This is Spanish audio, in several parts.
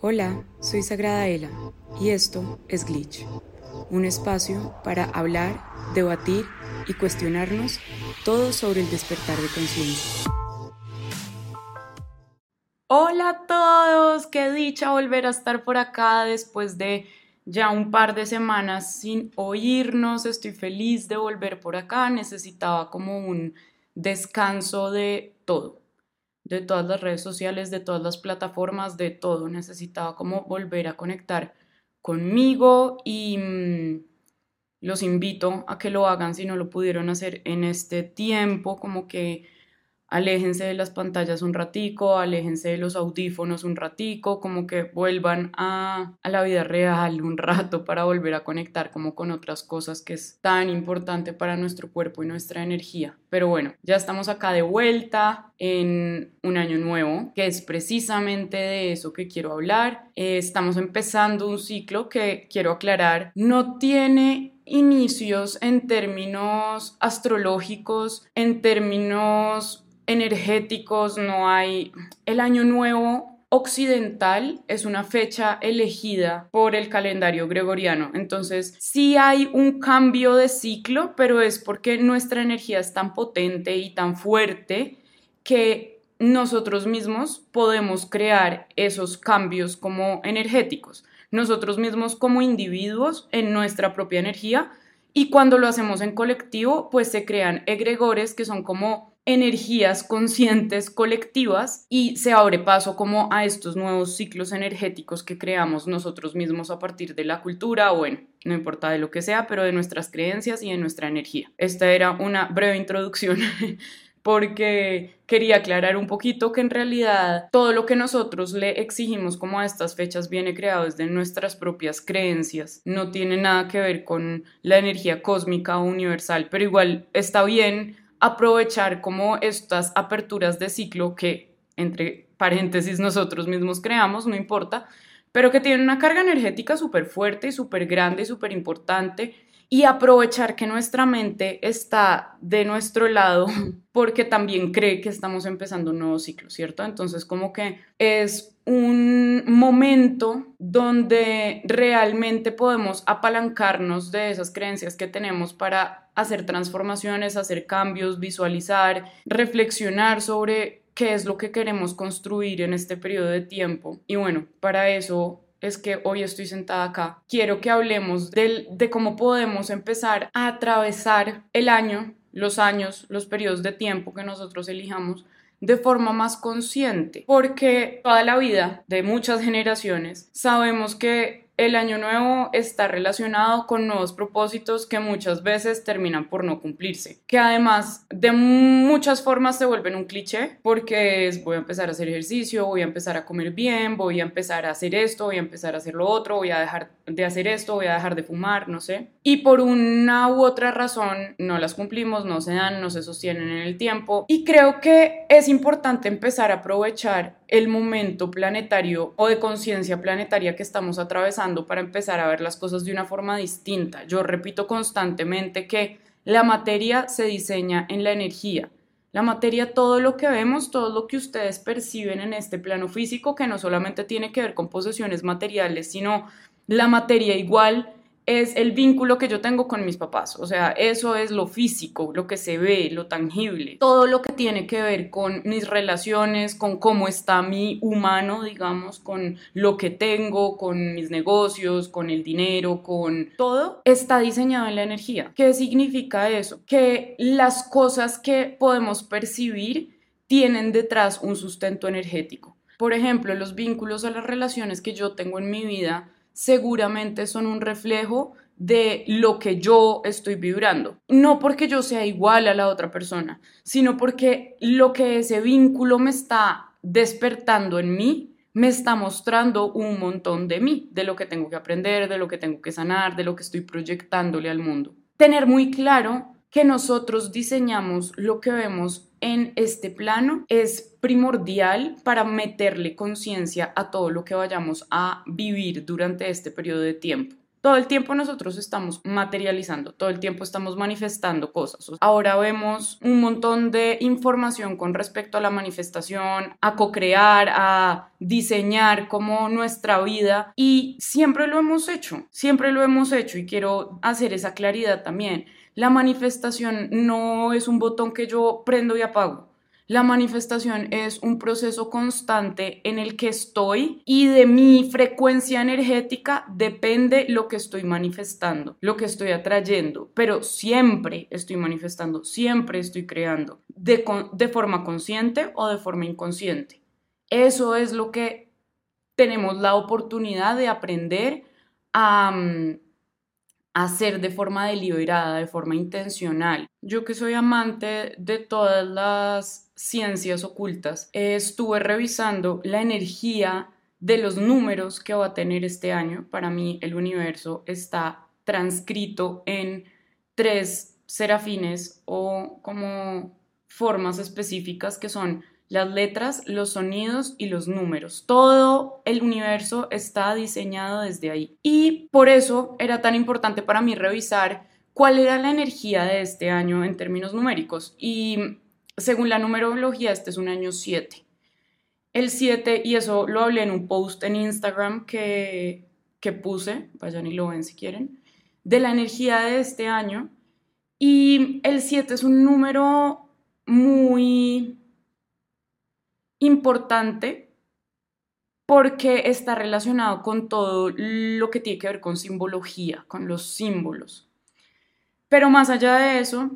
Hola, soy Sagrada Ela y esto es Glitch, un espacio para hablar, debatir y cuestionarnos todo sobre el despertar de conciencia. Hola a todos, qué dicha volver a estar por acá después de ya un par de semanas sin oírnos. Estoy feliz de volver por acá, necesitaba como un descanso de todo de todas las redes sociales, de todas las plataformas, de todo. Necesitaba como volver a conectar conmigo y mm, los invito a que lo hagan si no lo pudieron hacer en este tiempo, como que aléjense de las pantallas un ratico, aléjense de los audífonos un ratico, como que vuelvan a, a, la vida real un rato para volver a conectar como con otras cosas que es tan importante para nuestro cuerpo y nuestra energía. Pero bueno, ya estamos acá de vuelta en un año nuevo, que es precisamente de eso que quiero hablar. Eh, estamos empezando un ciclo que quiero aclarar, no tiene inicios en términos astrológicos, en términos energéticos, no hay... El año nuevo occidental es una fecha elegida por el calendario gregoriano. Entonces, sí hay un cambio de ciclo, pero es porque nuestra energía es tan potente y tan fuerte que nosotros mismos podemos crear esos cambios como energéticos. Nosotros mismos como individuos en nuestra propia energía y cuando lo hacemos en colectivo, pues se crean egregores que son como energías conscientes colectivas y se abre paso como a estos nuevos ciclos energéticos que creamos nosotros mismos a partir de la cultura bueno, no importa de lo que sea, pero de nuestras creencias y de nuestra energía. Esta era una breve introducción porque quería aclarar un poquito que en realidad todo lo que nosotros le exigimos como a estas fechas viene creado desde nuestras propias creencias, no tiene nada que ver con la energía cósmica o universal, pero igual está bien aprovechar como estas aperturas de ciclo que, entre paréntesis, nosotros mismos creamos, no importa, pero que tienen una carga energética súper fuerte y súper grande y súper importante y aprovechar que nuestra mente está de nuestro lado porque también cree que estamos empezando un nuevo ciclo, ¿cierto? Entonces como que es un momento donde realmente podemos apalancarnos de esas creencias que tenemos para hacer transformaciones, hacer cambios, visualizar, reflexionar sobre qué es lo que queremos construir en este periodo de tiempo. Y bueno, para eso es que hoy estoy sentada acá. Quiero que hablemos de cómo podemos empezar a atravesar el año, los años, los periodos de tiempo que nosotros elijamos de forma más consciente, porque toda la vida de muchas generaciones sabemos que el año nuevo está relacionado con nuevos propósitos que muchas veces terminan por no cumplirse, que además de muchas formas se vuelven un cliché porque es voy a empezar a hacer ejercicio, voy a empezar a comer bien, voy a empezar a hacer esto, voy a empezar a hacer lo otro, voy a dejar de hacer esto, voy a dejar de fumar, no sé. Y por una u otra razón no las cumplimos, no se dan, no se sostienen en el tiempo. Y creo que es importante empezar a aprovechar el momento planetario o de conciencia planetaria que estamos atravesando para empezar a ver las cosas de una forma distinta. Yo repito constantemente que la materia se diseña en la energía. La materia, todo lo que vemos, todo lo que ustedes perciben en este plano físico, que no solamente tiene que ver con posesiones materiales, sino la materia igual es el vínculo que yo tengo con mis papás. O sea, eso es lo físico, lo que se ve, lo tangible. Todo lo que tiene que ver con mis relaciones, con cómo está mi humano, digamos, con lo que tengo, con mis negocios, con el dinero, con todo, está diseñado en la energía. ¿Qué significa eso? Que las cosas que podemos percibir tienen detrás un sustento energético. Por ejemplo, los vínculos o las relaciones que yo tengo en mi vida seguramente son un reflejo de lo que yo estoy vibrando. No porque yo sea igual a la otra persona, sino porque lo que ese vínculo me está despertando en mí, me está mostrando un montón de mí, de lo que tengo que aprender, de lo que tengo que sanar, de lo que estoy proyectándole al mundo. Tener muy claro que nosotros diseñamos lo que vemos en este plano es primordial para meterle conciencia a todo lo que vayamos a vivir durante este periodo de tiempo. todo el tiempo nosotros estamos materializando, todo el tiempo estamos manifestando cosas. Ahora vemos un montón de información con respecto a la manifestación, a co-crear, a diseñar como nuestra vida y siempre lo hemos hecho, siempre lo hemos hecho y quiero hacer esa claridad también. La manifestación no es un botón que yo prendo y apago. La manifestación es un proceso constante en el que estoy y de mi frecuencia energética depende lo que estoy manifestando, lo que estoy atrayendo, pero siempre estoy manifestando, siempre estoy creando, de, de forma consciente o de forma inconsciente. Eso es lo que tenemos la oportunidad de aprender a, mm, hacer de forma deliberada, de forma intencional. Yo que soy amante de todas las ciencias ocultas, estuve revisando la energía de los números que va a tener este año. Para mí el universo está transcrito en tres serafines o como formas específicas que son las letras, los sonidos y los números. Todo el universo está diseñado desde ahí. Y por eso era tan importante para mí revisar cuál era la energía de este año en términos numéricos. Y según la numerología, este es un año 7. El 7, y eso lo hablé en un post en Instagram que, que puse, vayan y lo ven si quieren, de la energía de este año. Y el 7 es un número muy importante porque está relacionado con todo lo que tiene que ver con simbología, con los símbolos. Pero más allá de eso,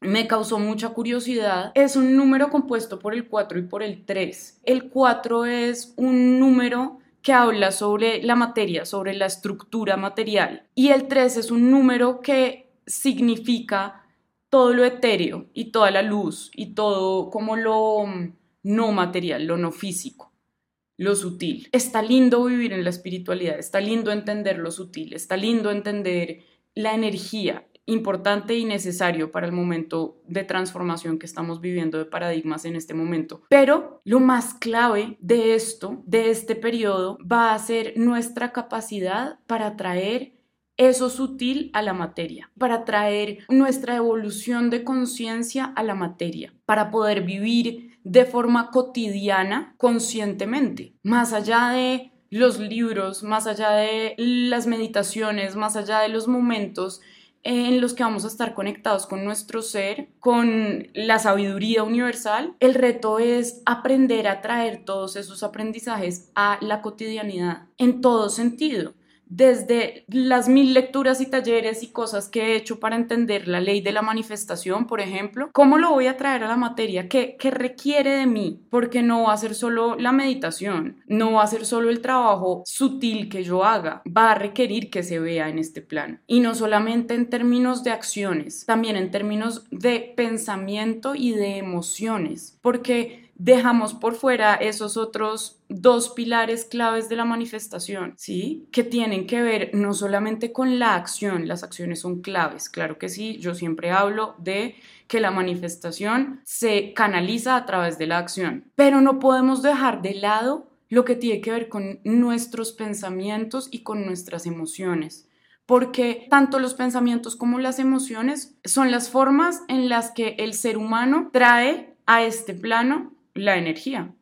me causó mucha curiosidad. Es un número compuesto por el 4 y por el 3. El 4 es un número que habla sobre la materia, sobre la estructura material. Y el 3 es un número que significa todo lo etéreo y toda la luz y todo como lo no material, lo no físico, lo sutil. Está lindo vivir en la espiritualidad, está lindo entender lo sutil, está lindo entender la energía importante y necesario para el momento de transformación que estamos viviendo de paradigmas en este momento. Pero lo más clave de esto, de este periodo, va a ser nuestra capacidad para traer eso sutil a la materia, para traer nuestra evolución de conciencia a la materia, para poder vivir de forma cotidiana, conscientemente, más allá de los libros, más allá de las meditaciones, más allá de los momentos en los que vamos a estar conectados con nuestro ser, con la sabiduría universal, el reto es aprender a traer todos esos aprendizajes a la cotidianidad en todo sentido desde las mil lecturas y talleres y cosas que he hecho para entender la ley de la manifestación, por ejemplo, ¿cómo lo voy a traer a la materia? ¿Qué, ¿Qué, requiere de mí? Porque no va a ser solo la meditación, no va a ser solo el trabajo sutil que yo haga, va a requerir que se vea en este plan. Y no solamente en términos de acciones, también en términos de pensamiento y de emociones, porque dejamos por fuera esos otros dos pilares claves de la manifestación, ¿sí? Que tienen que ver no solamente con la acción, las acciones son claves, claro que sí, yo siempre hablo de que la manifestación se canaliza a través de la acción, pero no podemos dejar de lado lo que tiene que ver con nuestros pensamientos y con nuestras emociones porque tanto los pensamientos como las emociones son las formas en las que el ser humano trae a este plano la energía,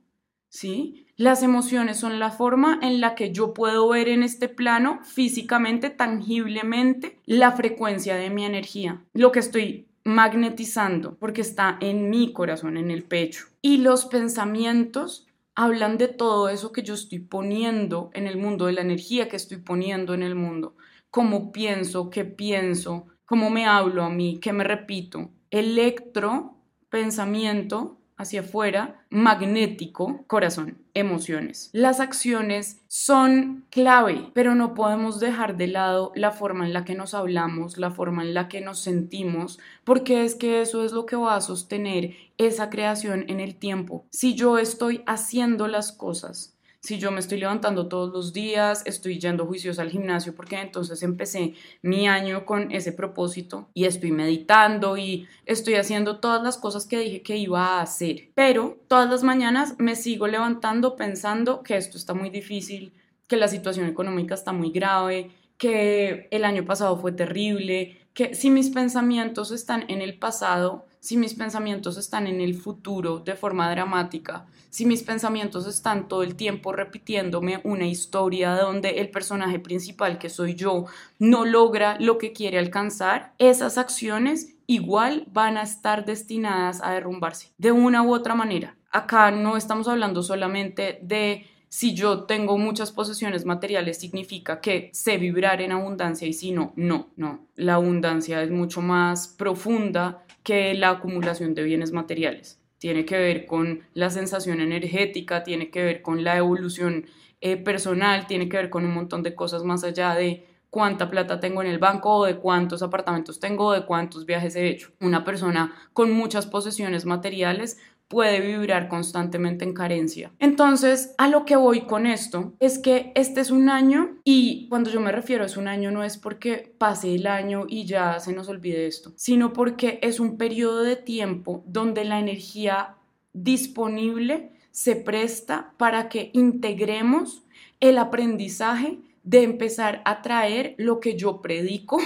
¿sí? Las emociones son la forma en la que yo puedo ver en este plano físicamente, tangiblemente, la frecuencia de mi energía, lo que estoy magnetizando, porque está en mi corazón, en el pecho. Y los pensamientos hablan de todo eso que yo estoy poniendo en el mundo, de la energía que estoy poniendo en el mundo, cómo pienso, qué pienso, cómo me hablo a mí, qué me repito. Electro, pensamiento, hacia afuera, magnético, corazón, emociones. Las acciones son clave, pero no podemos dejar de lado la forma en la que nos hablamos, la forma en la que nos sentimos, porque es que eso es lo que va a sostener esa creación en el tiempo. Si yo estoy haciendo las cosas si yo me estoy levantando todos los días, estoy yendo juicios al gimnasio porque entonces empecé mi año con ese propósito y estoy meditando y estoy haciendo todas las cosas que dije que iba a hacer. Pero todas las mañanas me sigo levantando pensando que esto está muy difícil, que la situación económica está muy grave, que el año pasado fue terrible, que si mis pensamientos están en el pasado, si mis pensamientos están en el futuro de forma dramática, si mis pensamientos están todo el tiempo repitiéndome una historia donde el personaje principal que soy yo no logra lo que quiere alcanzar, esas acciones igual van a estar destinadas a derrumbarse de una u otra manera. Acá no estamos hablando solamente de si yo tengo muchas posesiones materiales significa que sé vibrar en abundancia y si no, no, no. La abundancia es mucho más profunda que la acumulación de bienes materiales. Tiene que ver con la sensación energética, tiene que ver con la evolución eh, personal, tiene que ver con un montón de cosas más allá de cuánta plata tengo en el banco o de cuántos apartamentos tengo o de cuántos viajes he hecho. Una persona con muchas posesiones materiales puede vibrar constantemente en carencia. Entonces, a lo que voy con esto es que este es un año y cuando yo me refiero a es un año no es porque pase el año y ya se nos olvide esto, sino porque es un periodo de tiempo donde la energía disponible se presta para que integremos el aprendizaje de empezar a traer lo que yo predico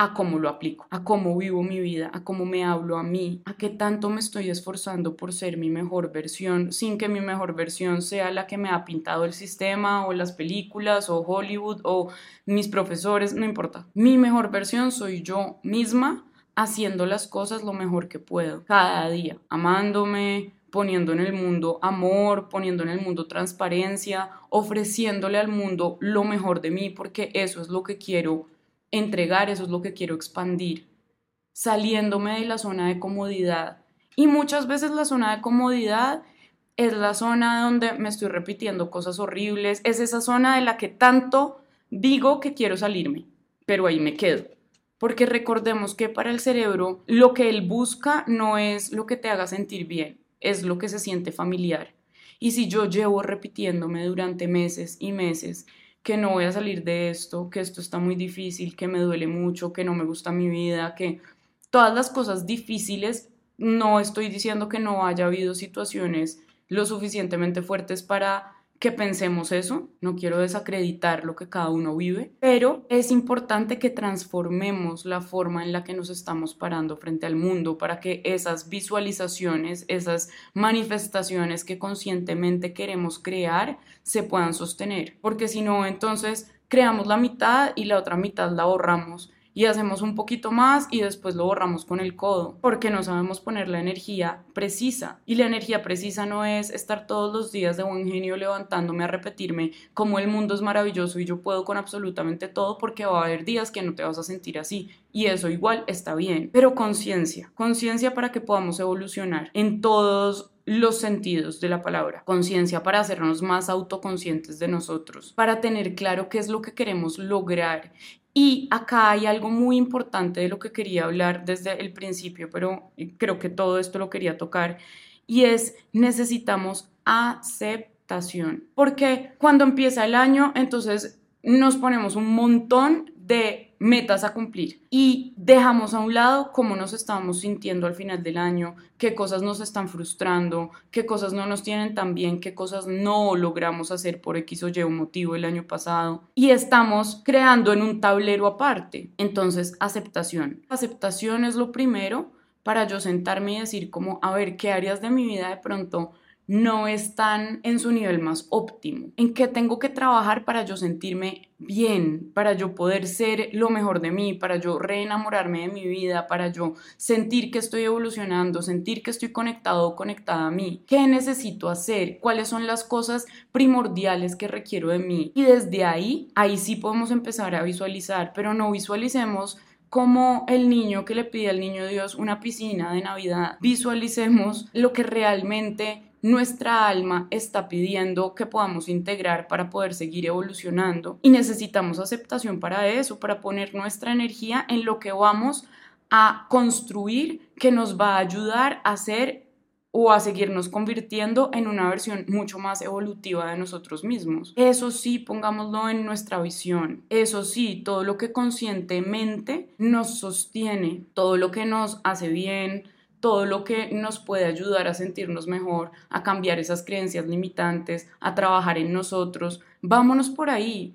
a cómo lo aplico, a cómo vivo mi vida, a cómo me hablo a mí, a qué tanto me estoy esforzando por ser mi mejor versión, sin que mi mejor versión sea la que me ha pintado el sistema o las películas o Hollywood o mis profesores, no importa. Mi mejor versión soy yo misma haciendo las cosas lo mejor que puedo, cada día, amándome, poniendo en el mundo amor, poniendo en el mundo transparencia, ofreciéndole al mundo lo mejor de mí, porque eso es lo que quiero entregar, eso es lo que quiero expandir, saliéndome de la zona de comodidad. Y muchas veces la zona de comodidad es la zona donde me estoy repitiendo cosas horribles, es esa zona de la que tanto digo que quiero salirme, pero ahí me quedo. Porque recordemos que para el cerebro lo que él busca no es lo que te haga sentir bien, es lo que se siente familiar. Y si yo llevo repitiéndome durante meses y meses que no voy a salir de esto, que esto está muy difícil, que me duele mucho, que no me gusta mi vida, que todas las cosas difíciles, no estoy diciendo que no haya habido situaciones lo suficientemente fuertes para que pensemos eso, no quiero desacreditar lo que cada uno vive, pero es importante que transformemos la forma en la que nos estamos parando frente al mundo para que esas visualizaciones, esas manifestaciones que conscientemente queremos crear se puedan sostener, porque si no, entonces creamos la mitad y la otra mitad la borramos y hacemos un poquito más y después lo borramos con el codo, porque no sabemos poner la energía precisa. Y la energía precisa no es estar todos los días de buen genio levantándome a repetirme cómo el mundo es maravilloso y yo puedo con absolutamente todo, porque va a haber días que no te vas a sentir así. Y eso igual está bien, pero conciencia, conciencia para que podamos evolucionar en todos los sentidos de la palabra. Conciencia para hacernos más autoconscientes de nosotros, para tener claro qué es lo que queremos lograr y acá hay algo muy importante de lo que quería hablar desde el principio, pero creo que todo esto lo quería tocar, y es necesitamos aceptación. Porque cuando empieza el año, entonces nos ponemos un montón de metas a cumplir y dejamos a un lado cómo nos estamos sintiendo al final del año, qué cosas nos están frustrando, qué cosas no nos tienen tan bien, qué cosas no logramos hacer por X o Y motivo el año pasado y estamos creando en un tablero aparte. Entonces, aceptación. Aceptación es lo primero para yo sentarme y decir como, a ver, ¿qué áreas de mi vida de pronto no están en su nivel más óptimo. ¿En qué tengo que trabajar para yo sentirme bien, para yo poder ser lo mejor de mí, para yo reenamorarme de mi vida, para yo sentir que estoy evolucionando, sentir que estoy conectado o conectada a mí? ¿Qué necesito hacer? ¿Cuáles son las cosas primordiales que requiero de mí? Y desde ahí, ahí sí podemos empezar a visualizar, pero no visualicemos como el niño que le pide al niño Dios una piscina de Navidad. Visualicemos lo que realmente nuestra alma está pidiendo que podamos integrar para poder seguir evolucionando y necesitamos aceptación para eso, para poner nuestra energía en lo que vamos a construir que nos va a ayudar a ser o a seguirnos convirtiendo en una versión mucho más evolutiva de nosotros mismos. Eso sí, pongámoslo en nuestra visión. Eso sí, todo lo que conscientemente nos sostiene, todo lo que nos hace bien, todo lo que nos puede ayudar a sentirnos mejor, a cambiar esas creencias limitantes, a trabajar en nosotros. Vámonos por ahí.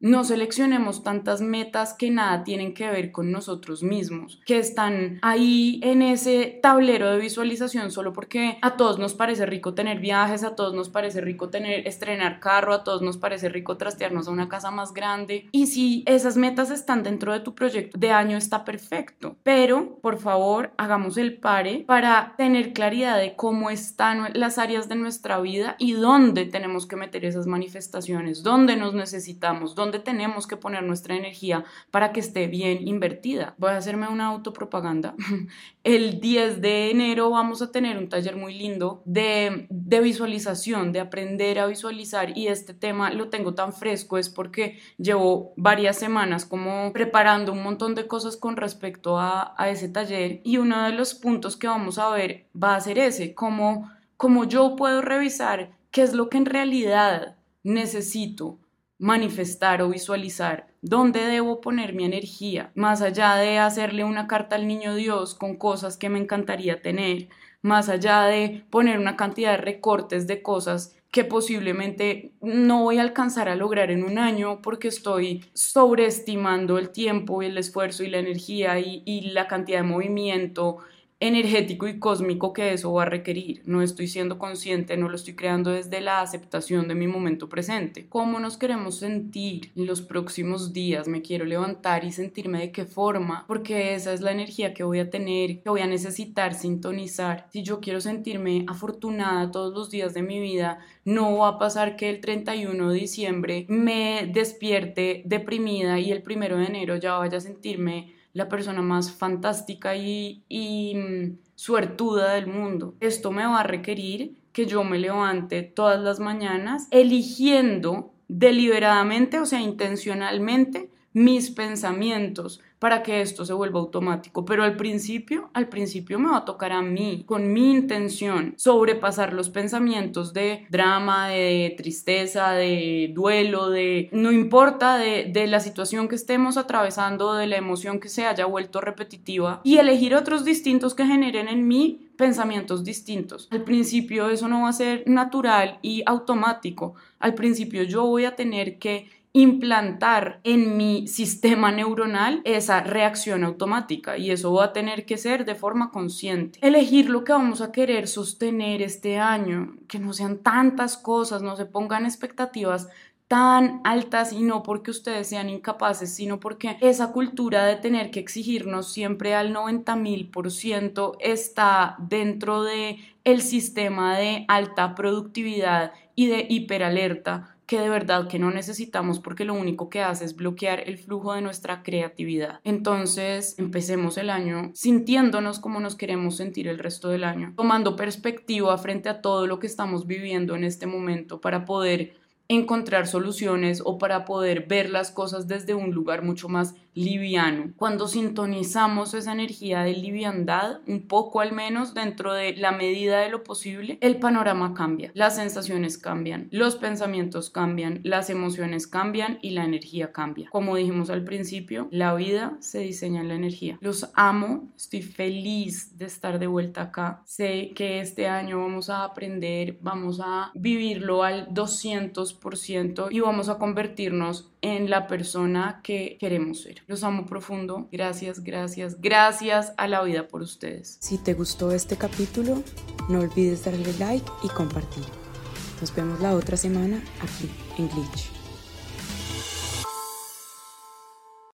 No seleccionemos tantas metas que nada tienen que ver con nosotros mismos, que están ahí en ese tablero de visualización solo porque a todos nos parece rico tener viajes, a todos nos parece rico tener estrenar carro, a todos nos parece rico trastearnos a una casa más grande. Y si esas metas están dentro de tu proyecto de año está perfecto, pero por favor, hagamos el pare para tener claridad de cómo están las áreas de nuestra vida y dónde tenemos que meter esas manifestaciones, dónde nos necesitamos, dónde dónde tenemos que poner nuestra energía para que esté bien invertida. Voy a hacerme una autopropaganda. El 10 de enero vamos a tener un taller muy lindo de, de visualización, de aprender a visualizar y este tema lo tengo tan fresco es porque llevo varias semanas como preparando un montón de cosas con respecto a, a ese taller y uno de los puntos que vamos a ver va a ser ese, como, como yo puedo revisar qué es lo que en realidad necesito manifestar o visualizar dónde debo poner mi energía, más allá de hacerle una carta al niño Dios con cosas que me encantaría tener, más allá de poner una cantidad de recortes de cosas que posiblemente no voy a alcanzar a lograr en un año porque estoy sobreestimando el tiempo y el esfuerzo y la energía y, y la cantidad de movimiento energético y cósmico que eso va a requerir. No estoy siendo consciente, no lo estoy creando desde la aceptación de mi momento presente. ¿Cómo nos queremos sentir en los próximos días? Me quiero levantar y sentirme de qué forma, porque esa es la energía que voy a tener, que voy a necesitar sintonizar. Si yo quiero sentirme afortunada todos los días de mi vida, no va a pasar que el 31 de diciembre me despierte deprimida y el 1 de enero ya vaya a sentirme la persona más fantástica y, y mm, suertuda del mundo. Esto me va a requerir que yo me levante todas las mañanas eligiendo deliberadamente, o sea, intencionalmente, mis pensamientos para que esto se vuelva automático. Pero al principio, al principio me va a tocar a mí, con mi intención, sobrepasar los pensamientos de drama, de tristeza, de duelo, de no importa, de, de la situación que estemos atravesando, de la emoción que se haya vuelto repetitiva y elegir otros distintos que generen en mí pensamientos distintos. Al principio eso no va a ser natural y automático. Al principio yo voy a tener que implantar en mi sistema neuronal esa reacción automática y eso va a tener que ser de forma consciente. Elegir lo que vamos a querer sostener este año, que no sean tantas cosas, no se pongan expectativas tan altas y no porque ustedes sean incapaces, sino porque esa cultura de tener que exigirnos siempre al 90 mil por ciento está dentro de el sistema de alta productividad y de hiperalerta que de verdad que no necesitamos porque lo único que hace es bloquear el flujo de nuestra creatividad. Entonces, empecemos el año sintiéndonos como nos queremos sentir el resto del año, tomando perspectiva frente a todo lo que estamos viviendo en este momento para poder encontrar soluciones o para poder ver las cosas desde un lugar mucho más liviano. Cuando sintonizamos esa energía de liviandad, un poco al menos dentro de la medida de lo posible, el panorama cambia, las sensaciones cambian, los pensamientos cambian, las emociones cambian y la energía cambia. Como dijimos al principio, la vida se diseña en la energía. Los amo, estoy feliz de estar de vuelta acá. Sé que este año vamos a aprender, vamos a vivirlo al 200% y vamos a convertirnos en la persona que queremos ser. Los amo profundo. Gracias, gracias, gracias a la vida por ustedes. Si te gustó este capítulo, no olvides darle like y compartir. Nos vemos la otra semana aquí en Glitch.